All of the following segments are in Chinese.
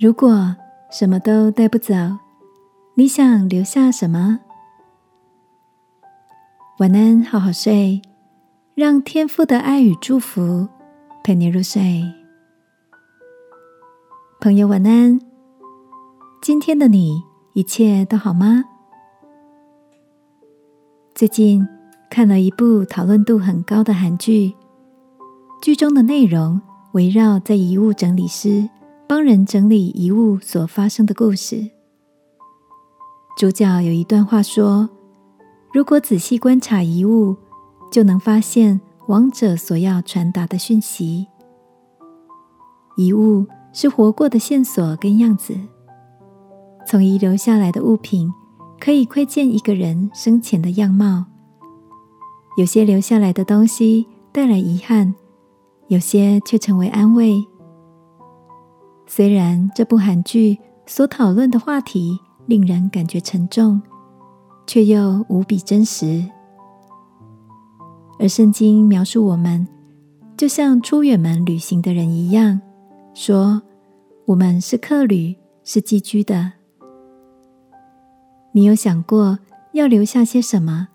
如果什么都带不走，你想留下什么？晚安，好好睡，让天父的爱与祝福陪你入睡。朋友，晚安。今天的你一切都好吗？最近看了一部讨论度很高的韩剧，剧中的内容围绕在遗物整理师帮人整理遗物所发生的故事。主角有一段话说：“如果仔细观察遗物，就能发现亡者所要传达的讯息。遗物是活过的线索跟样子。”从遗留下来的物品，可以窥见一个人生前的样貌。有些留下来的东西带来遗憾，有些却成为安慰。虽然这部韩剧所讨论的话题令人感觉沉重，却又无比真实。而圣经描述我们，就像出远门旅行的人一样，说我们是客旅，是寄居的。你有想过要留下些什么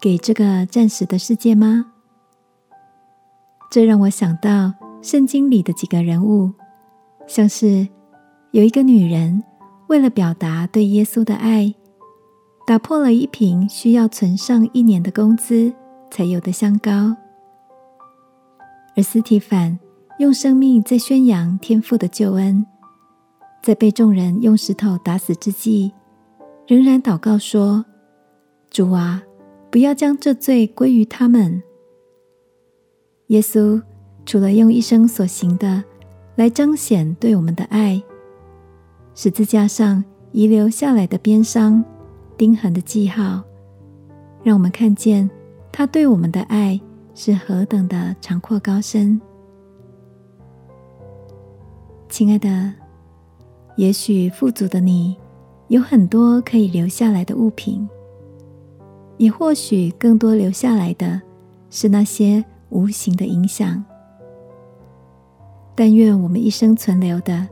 给这个暂时的世界吗？这让我想到圣经里的几个人物，像是有一个女人为了表达对耶稣的爱，打破了一瓶需要存上一年的工资才有的香膏；而斯提凡用生命在宣扬天父的救恩，在被众人用石头打死之际。仍然祷告说：“主啊，不要将这罪归于他们。”耶稣除了用一生所行的来彰显对我们的爱，十字架上遗留下来的边伤、钉痕的记号，让我们看见他对我们的爱是何等的长阔高深。亲爱的，也许富足的你。有很多可以留下来的物品，也或许更多留下来的是那些无形的影响。但愿我们一生存留的，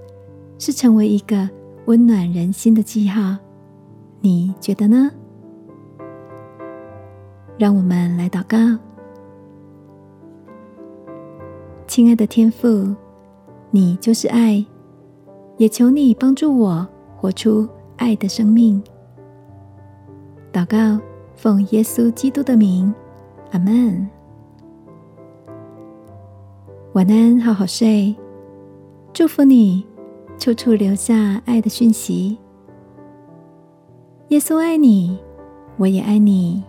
是成为一个温暖人心的记号。你觉得呢？让我们来祷告，亲爱的天父，你就是爱，也求你帮助我活出。爱的生命，祷告，奉耶稣基督的名，阿门。晚安，好好睡，祝福你，处处留下爱的讯息。耶稣爱你，我也爱你。